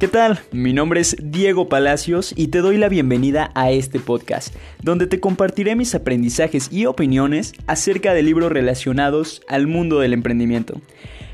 ¿Qué tal? Mi nombre es Diego Palacios y te doy la bienvenida a este podcast, donde te compartiré mis aprendizajes y opiniones acerca de libros relacionados al mundo del emprendimiento.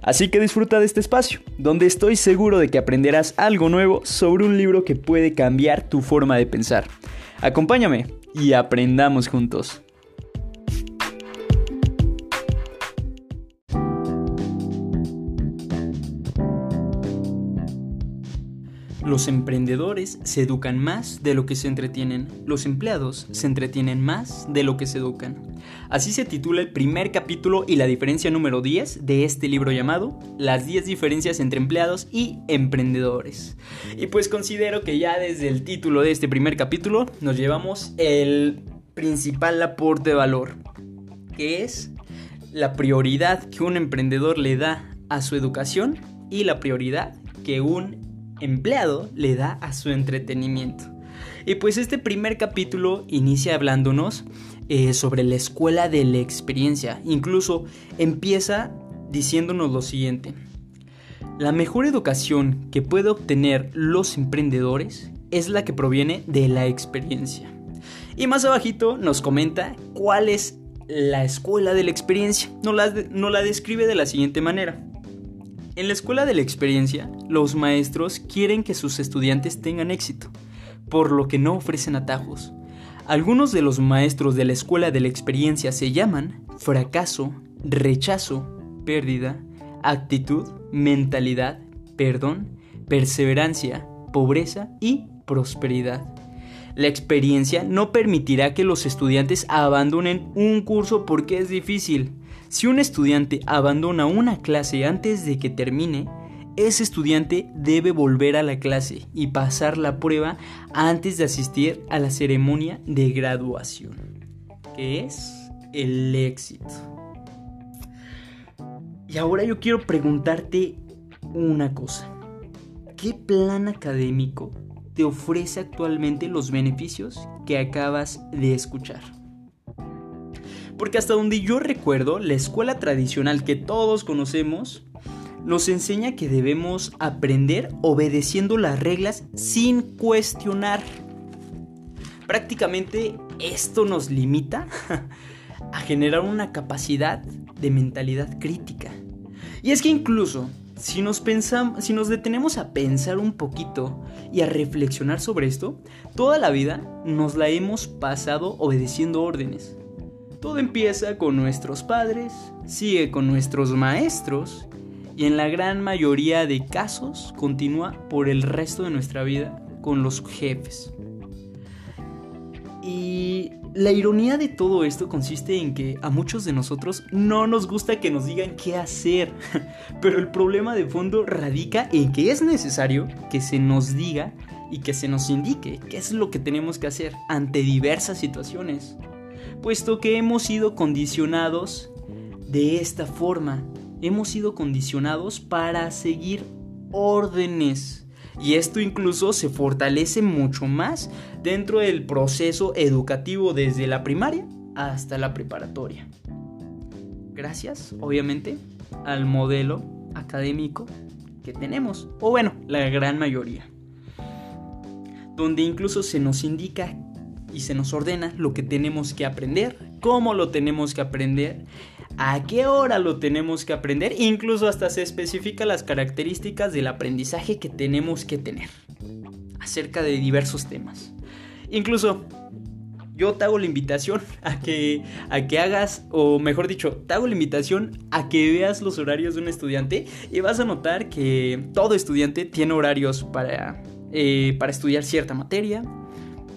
Así que disfruta de este espacio, donde estoy seguro de que aprenderás algo nuevo sobre un libro que puede cambiar tu forma de pensar. Acompáñame y aprendamos juntos. Los emprendedores se educan más de lo que se entretienen. Los empleados se entretienen más de lo que se educan. Así se titula el primer capítulo y la diferencia número 10 de este libro llamado Las 10 diferencias entre empleados y emprendedores. Y pues considero que ya desde el título de este primer capítulo nos llevamos el principal aporte de valor, que es la prioridad que un emprendedor le da a su educación y la prioridad que un empleado le da a su entretenimiento. Y pues este primer capítulo inicia hablándonos eh, sobre la escuela de la experiencia. Incluso empieza diciéndonos lo siguiente. La mejor educación que puede obtener los emprendedores es la que proviene de la experiencia. Y más abajito nos comenta cuál es la escuela de la experiencia. Nos la, nos la describe de la siguiente manera. En la escuela de la experiencia, los maestros quieren que sus estudiantes tengan éxito, por lo que no ofrecen atajos. Algunos de los maestros de la escuela de la experiencia se llaman fracaso, rechazo, pérdida, actitud, mentalidad, perdón, perseverancia, pobreza y prosperidad. La experiencia no permitirá que los estudiantes abandonen un curso porque es difícil, si un estudiante abandona una clase antes de que termine, ese estudiante debe volver a la clase y pasar la prueba antes de asistir a la ceremonia de graduación, que es el éxito. Y ahora yo quiero preguntarte una cosa. ¿Qué plan académico te ofrece actualmente los beneficios que acabas de escuchar? Porque hasta donde yo recuerdo, la escuela tradicional que todos conocemos nos enseña que debemos aprender obedeciendo las reglas sin cuestionar. Prácticamente esto nos limita a generar una capacidad de mentalidad crítica. Y es que incluso si nos, pensamos, si nos detenemos a pensar un poquito y a reflexionar sobre esto, toda la vida nos la hemos pasado obedeciendo órdenes. Todo empieza con nuestros padres, sigue con nuestros maestros y en la gran mayoría de casos continúa por el resto de nuestra vida con los jefes. Y la ironía de todo esto consiste en que a muchos de nosotros no nos gusta que nos digan qué hacer, pero el problema de fondo radica en que es necesario que se nos diga y que se nos indique qué es lo que tenemos que hacer ante diversas situaciones puesto que hemos sido condicionados de esta forma. Hemos sido condicionados para seguir órdenes. Y esto incluso se fortalece mucho más dentro del proceso educativo desde la primaria hasta la preparatoria. Gracias, obviamente, al modelo académico que tenemos, o bueno, la gran mayoría, donde incluso se nos indica y se nos ordena lo que tenemos que aprender, cómo lo tenemos que aprender, a qué hora lo tenemos que aprender, incluso hasta se especifica las características del aprendizaje que tenemos que tener acerca de diversos temas. Incluso yo te hago la invitación a que, a que hagas, o mejor dicho, te hago la invitación a que veas los horarios de un estudiante y vas a notar que todo estudiante tiene horarios para, eh, para estudiar cierta materia.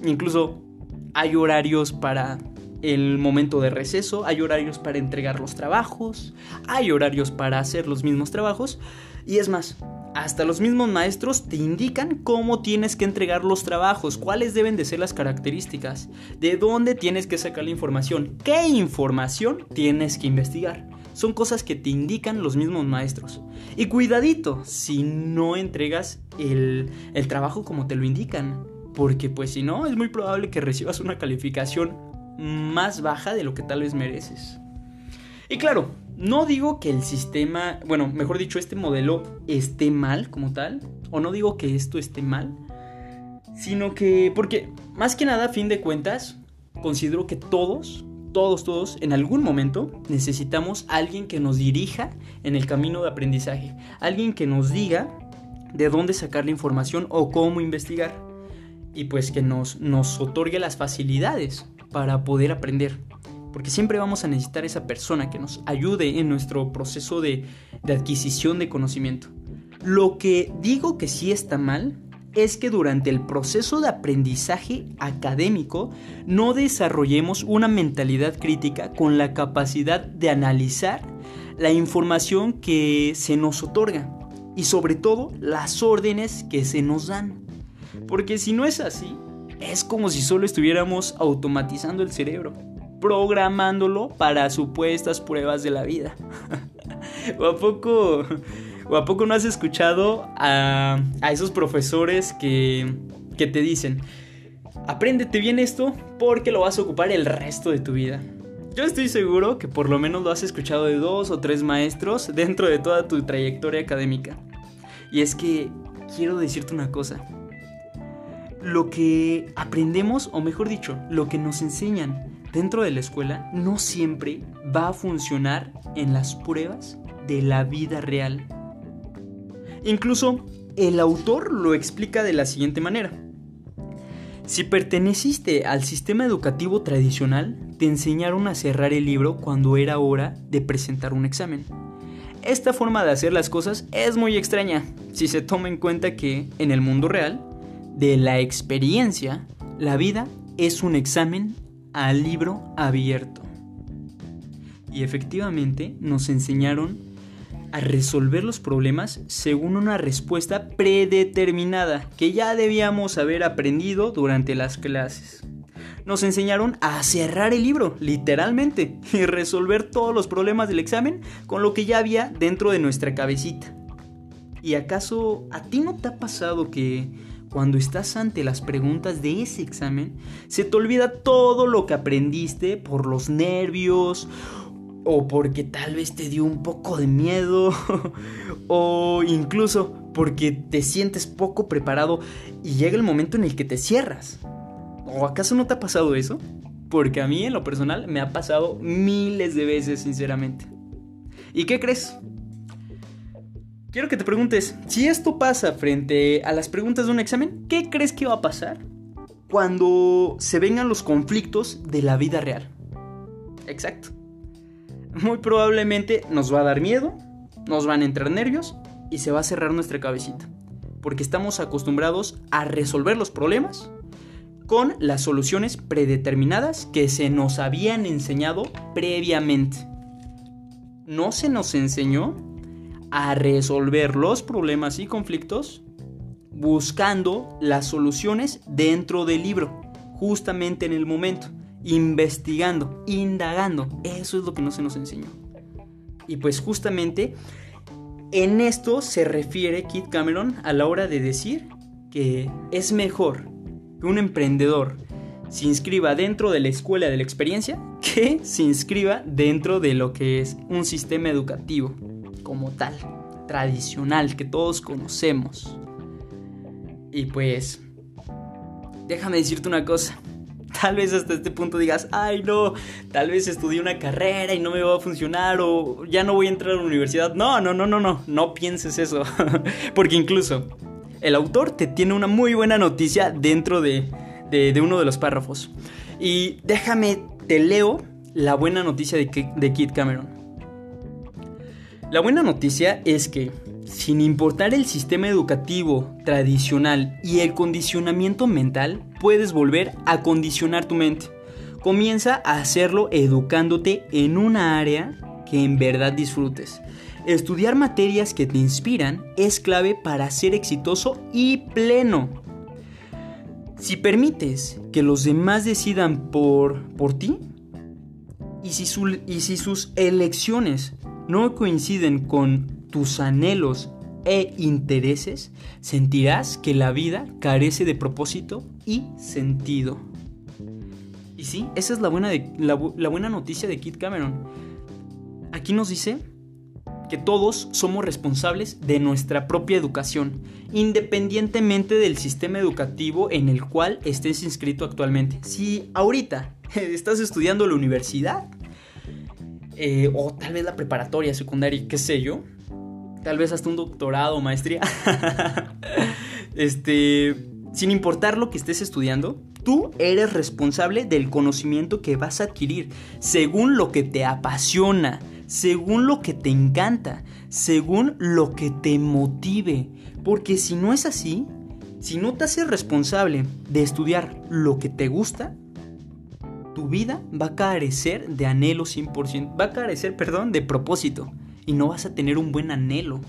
Incluso hay horarios para el momento de receso, hay horarios para entregar los trabajos, hay horarios para hacer los mismos trabajos y es más, hasta los mismos maestros te indican cómo tienes que entregar los trabajos, cuáles deben de ser las características, de dónde tienes que sacar la información, qué información tienes que investigar. Son cosas que te indican los mismos maestros. Y cuidadito si no entregas el, el trabajo como te lo indican porque pues si no, es muy probable que recibas una calificación más baja de lo que tal vez mereces. Y claro, no digo que el sistema, bueno, mejor dicho, este modelo esté mal como tal, o no digo que esto esté mal, sino que, porque más que nada, a fin de cuentas, considero que todos, todos, todos, en algún momento necesitamos alguien que nos dirija en el camino de aprendizaje, alguien que nos diga de dónde sacar la información o cómo investigar, y pues que nos, nos otorgue las facilidades para poder aprender porque siempre vamos a necesitar esa persona que nos ayude en nuestro proceso de, adquisición de conocimiento. Lo que digo que sí está mal es que durante el proceso de aprendizaje académico no desarrollemos una mentalidad crítica con la capacidad de analizar la información que se nos otorga y sobre todo las órdenes que se nos dan. Porque si no es así, es como si solo estuviéramos automatizando el cerebro programándolo para supuestas pruebas de la vida. ¿O a poco, o a poco no has escuchado a, esos profesores que, que te dicen, apréndete bien esto porque lo vas a ocupar el resto de tu vida? Yo estoy seguro que por lo menos lo has escuchado de dos o tres maestros dentro de toda tu trayectoria académica. Y es que quiero decirte una cosa. Lo que aprendemos, o mejor dicho, lo que nos enseñan dentro de la escuela no siempre va a funcionar en las pruebas de la vida real. Incluso el autor lo explica de la siguiente manera. Si perteneciste al sistema educativo tradicional, te enseñaron a cerrar el libro cuando era hora de presentar un examen. Esta forma de hacer las cosas es muy extraña si se toma en cuenta que en el mundo real, de la experiencia, la vida es un examen al libro abierto. Y efectivamente nos enseñaron a resolver los problemas según una respuesta predeterminada que ya debíamos haber aprendido durante las clases. Nos enseñaron a cerrar el libro, literalmente, y resolver todos los problemas del examen con lo que ya había dentro de nuestra cabecita. ¿Y acaso a ti no te ha pasado que cuando estás ante las preguntas de ese examen, se te olvida todo lo que aprendiste por los nervios o porque tal vez te dio un poco de miedo o incluso porque te sientes poco preparado y llega el momento en el que te cierras. ¿O acaso no te ha pasado eso? Porque a mí en lo personal me ha pasado miles de veces, sinceramente. ¿Y qué crees? Quiero que te preguntes, si esto pasa frente a las preguntas de un examen, ¿qué crees que va a pasar cuando se vengan los conflictos de la vida real? Exacto. Muy probablemente nos va a dar miedo, nos van a entrar nervios y se va a cerrar nuestra cabecita. Porque estamos acostumbrados a resolver los problemas con las soluciones predeterminadas que se nos habían enseñado previamente. No se nos enseñó a resolver los problemas y conflictos buscando las soluciones dentro del libro, justamente en el momento, investigando, indagando. Eso es lo que no se nos enseñó. Y pues justamente en esto se refiere Kit Cameron a la hora de decir que es mejor que un emprendedor se inscriba dentro de la escuela de la experiencia que se inscriba dentro de lo que es un sistema educativo como tal, tradicional, que todos conocemos. Y pues, déjame decirte una cosa. Tal vez hasta este punto digas, ay no, tal vez estudié una carrera y no me va a funcionar o ya no voy a entrar a la universidad. No, no, no, no, no, no pienses eso. Porque incluso el autor te tiene una muy buena noticia dentro de, de, uno de los párrafos. Y déjame, te leo la buena noticia de, de Kit Cameron. La buena noticia es que, sin importar el sistema educativo tradicional y el condicionamiento mental, puedes volver a condicionar tu mente. Comienza a hacerlo educándote en una área que en verdad disfrutes. Estudiar materias que te inspiran es clave para ser exitoso y pleno. Si permites que los demás decidan por, por ti, y si, y si sus elecciones no coinciden con tus anhelos e intereses, sentirás que la vida carece de propósito y sentido. Y sí, esa es la buena, la, buena noticia de Kit Cameron. aquí nos dice que todos somos responsables de nuestra propia educación, independientemente del sistema educativo en el cual estés inscrito actualmente. Si ahorita estás estudiando la universidad, eh, o tal vez la preparatoria, secundaria, qué sé yo, tal vez hasta un doctorado, maestría, este, sin importar lo que estés estudiando, tú eres responsable del conocimiento que vas a adquirir, según lo que te apasiona, según lo que te encanta, según lo que te motive. Porque si no es así, si no te haces responsable de estudiar lo que te gusta, tu vida va a carecer de anhelo 100%, va a carecer, perdón, de propósito y no vas a tener un buen anhelo.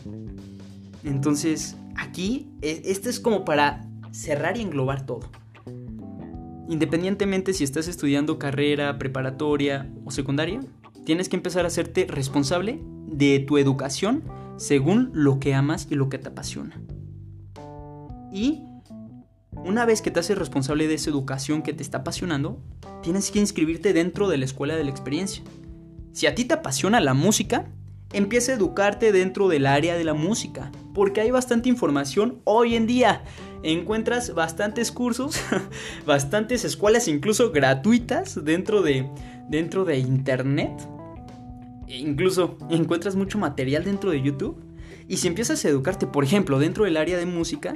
Entonces, aquí, e, este es como para cerrar y englobar todo. Independientemente si estás estudiando carrera, preparatoria o secundaria, tienes que empezar a hacerte responsable de tu educación según lo que amas y lo que te apasiona. Y una vez que te haces responsable de esa educación que te está apasionando, tienes que inscribirte dentro de la escuela de la experiencia. Si a ti te apasiona la música, empieza a educarte dentro del área de la música, porque hay bastante información hoy en día. Encuentras bastantes cursos, bastantes escuelas incluso gratuitas dentro de, dentro de internet e incluso encuentras mucho material dentro de YouTube. Y si empiezas a educarte, por ejemplo, dentro del área de música,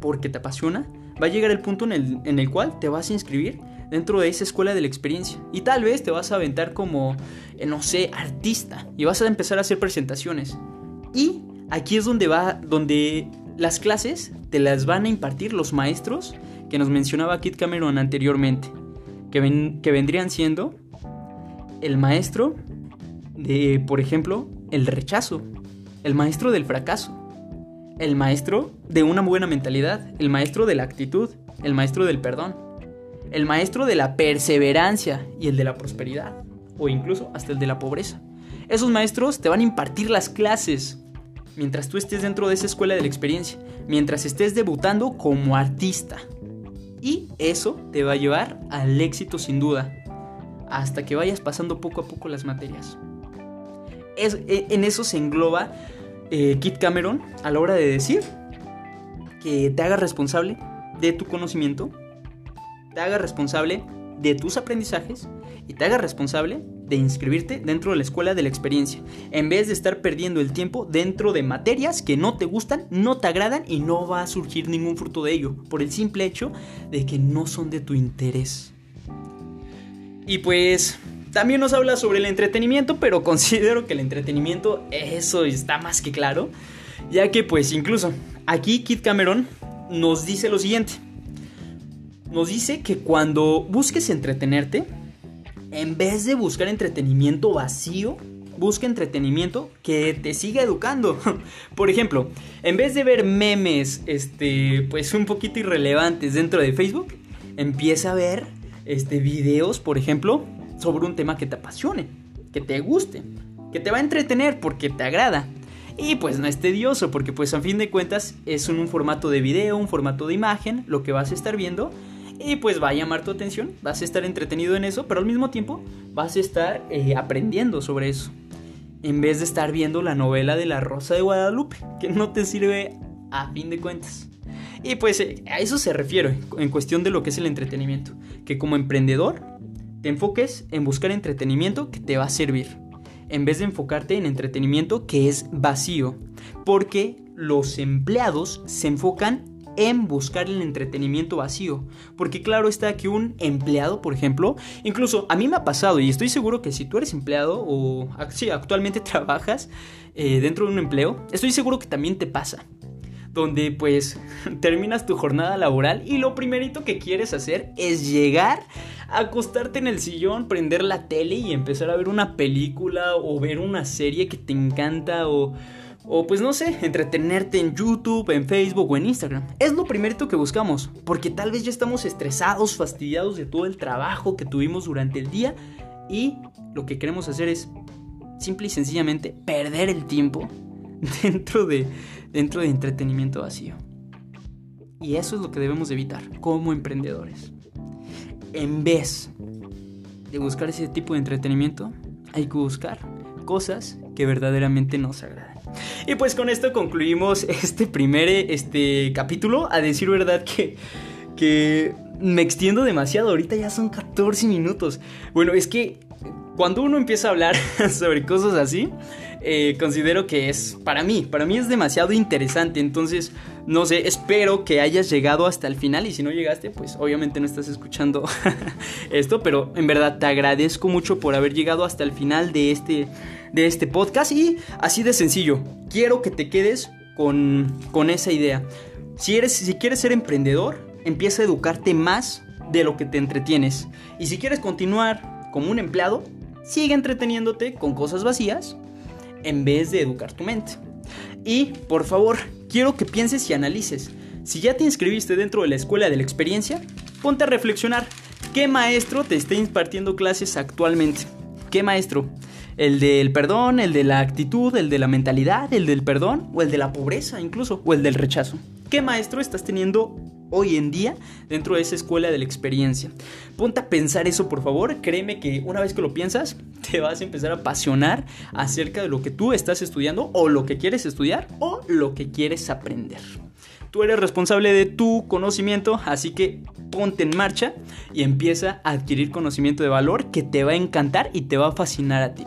porque te apasiona, va a llegar el punto en el, en el cual te vas a inscribir dentro de esa escuela de la experiencia. Y tal vez te vas a aventar como, eh, no sé, artista. Y vas a empezar a hacer presentaciones. Y aquí es donde va, donde las clases te las van a impartir los maestros que nos mencionaba Kit Cameron anteriormente. Que, que vendrían siendo el maestro de, por ejemplo, el rechazo, el maestro del fracaso, el maestro de una buena mentalidad, el maestro de la actitud, el maestro del perdón, el maestro de la perseverancia y el de la prosperidad, o incluso hasta el de la pobreza. Esos maestros te van a impartir las clases mientras tú estés dentro de esa escuela de la experiencia, mientras estés debutando como artista. Y eso te va a llevar al éxito sin duda, hasta que vayas pasando poco a poco las materias. E, en eso se engloba eh, Kit Cameron a la hora de decir que te haga responsable de tu conocimiento, te haga responsable de tus aprendizajes y te haga responsable de inscribirte dentro de la escuela de la experiencia, en vez de estar perdiendo el tiempo dentro de materias que no te gustan, no te agradan y no va a surgir ningún fruto de ello, por el simple hecho de que no son de tu interés. Y pues también nos habla sobre el entretenimiento, pero considero que el entretenimiento, eso está más que claro, ya que pues incluso aquí Kit Cameron nos dice lo siguiente. Nos dice que cuando busques entretenerte, en vez de buscar entretenimiento vacío, busca entretenimiento que te siga educando. Por ejemplo, en vez de ver memes, este, pues un poquito irrelevantes dentro de Facebook, empieza a ver, este, videos, por ejemplo, sobre un tema que te apasione, que te guste, que te va a entretener porque te agrada. Y pues no es tedioso porque pues a fin de cuentas es un, formato de video, un formato de imagen, lo que vas a estar viendo. Y pues va a llamar tu atención, vas a estar entretenido en eso, pero al mismo tiempo vas a estar eh, aprendiendo sobre eso. En vez de estar viendo la novela de la Rosa de Guadalupe, que no te sirve a fin de cuentas. Y pues eh, a eso se refiere en cuestión de lo que es el entretenimiento. Que como emprendedor te enfoques en buscar entretenimiento que te va a servir, en vez de enfocarte en entretenimiento que es vacío, porque los empleados se enfocan en buscar el entretenimiento vacío. Porque claro está que un empleado, por ejemplo, incluso a mí me ha pasado y estoy seguro que si tú eres empleado o si actualmente trabajas eh, dentro de un empleo, estoy seguro que también te pasa. Donde pues terminas tu jornada laboral y lo primerito que quieres hacer es llegar acostarte en el sillón, prender la tele y empezar a ver una película o ver una serie que te encanta o... O pues no sé, entretenerte en YouTube, en Facebook o en Instagram. Es lo primerito que buscamos, porque tal vez ya estamos estresados, fastidiados de todo el trabajo que tuvimos durante el día y lo que queremos hacer es simple y sencillamente perder el tiempo dentro de, dentro de entretenimiento vacío. Y eso es lo que debemos evitar como emprendedores en vez de buscar ese tipo de entretenimiento, hay que buscar cosas que verdaderamente nos agradan. Y pues con esto concluimos este primer este, capítulo. A decir verdad que, que me extiendo demasiado. Ahorita ya son 14 minutos. Bueno, es que cuando uno empieza a hablar sobre cosas así, eh, considero que es, para mí, para mí es demasiado interesante. Entonces, no sé, espero que hayas llegado hasta el final y si no llegaste, pues obviamente no estás escuchando esto, pero en verdad te agradezco mucho por haber llegado hasta el final de este, de este podcast y así de sencillo, quiero que te quedes con, con esa idea. Si, eres, si quieres ser emprendedor, empieza a educarte más de lo que te entretienes. Y si quieres continuar como un empleado, sigue entreteniéndote con cosas vacías en vez de educar tu mente. Y, por favor, quiero que pienses y analices. Si ya te inscribiste dentro de la escuela de la experiencia, ponte a reflexionar. ¿Qué maestro te está impartiendo clases actualmente? ¿Qué maestro? ¿El del perdón, el de la actitud, el de la mentalidad, el del perdón o el de la pobreza incluso, o el del rechazo? ¿Qué maestro estás teniendo hoy en día dentro de esa escuela de la experiencia. Ponte a pensar eso, por favor. Créeme que una vez que lo piensas, te vas a empezar a apasionar acerca de lo que tú estás estudiando o lo que quieres estudiar o lo que quieres aprender. Tú eres responsable de tu conocimiento, así que ponte en marcha y empieza a adquirir conocimiento de valor que te va a encantar y te va a fascinar a ti.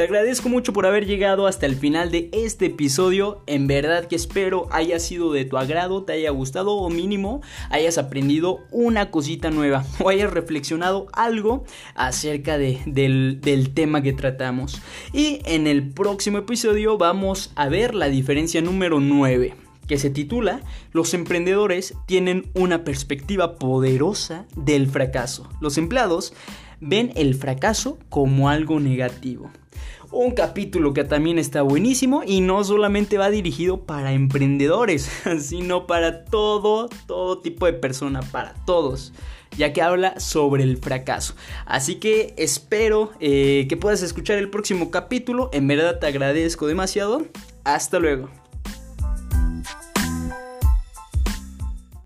Te agradezco mucho por haber llegado hasta el final de este episodio. En verdad que espero haya sido de tu agrado, te haya gustado o mínimo hayas aprendido una cosita nueva o hayas reflexionado algo acerca del, del tema que tratamos. Y en el próximo episodio vamos a ver la diferencia número 9 que se titula Los emprendedores tienen una perspectiva poderosa del fracaso. Los empleados ven el fracaso como algo negativo. Un capítulo que también está buenísimo y no solamente va dirigido para emprendedores, sino para todo, todo tipo de persona, para todos, ya que habla sobre el fracaso. Así que espero eh, que puedas escuchar el próximo capítulo, en verdad te agradezco demasiado. Hasta luego.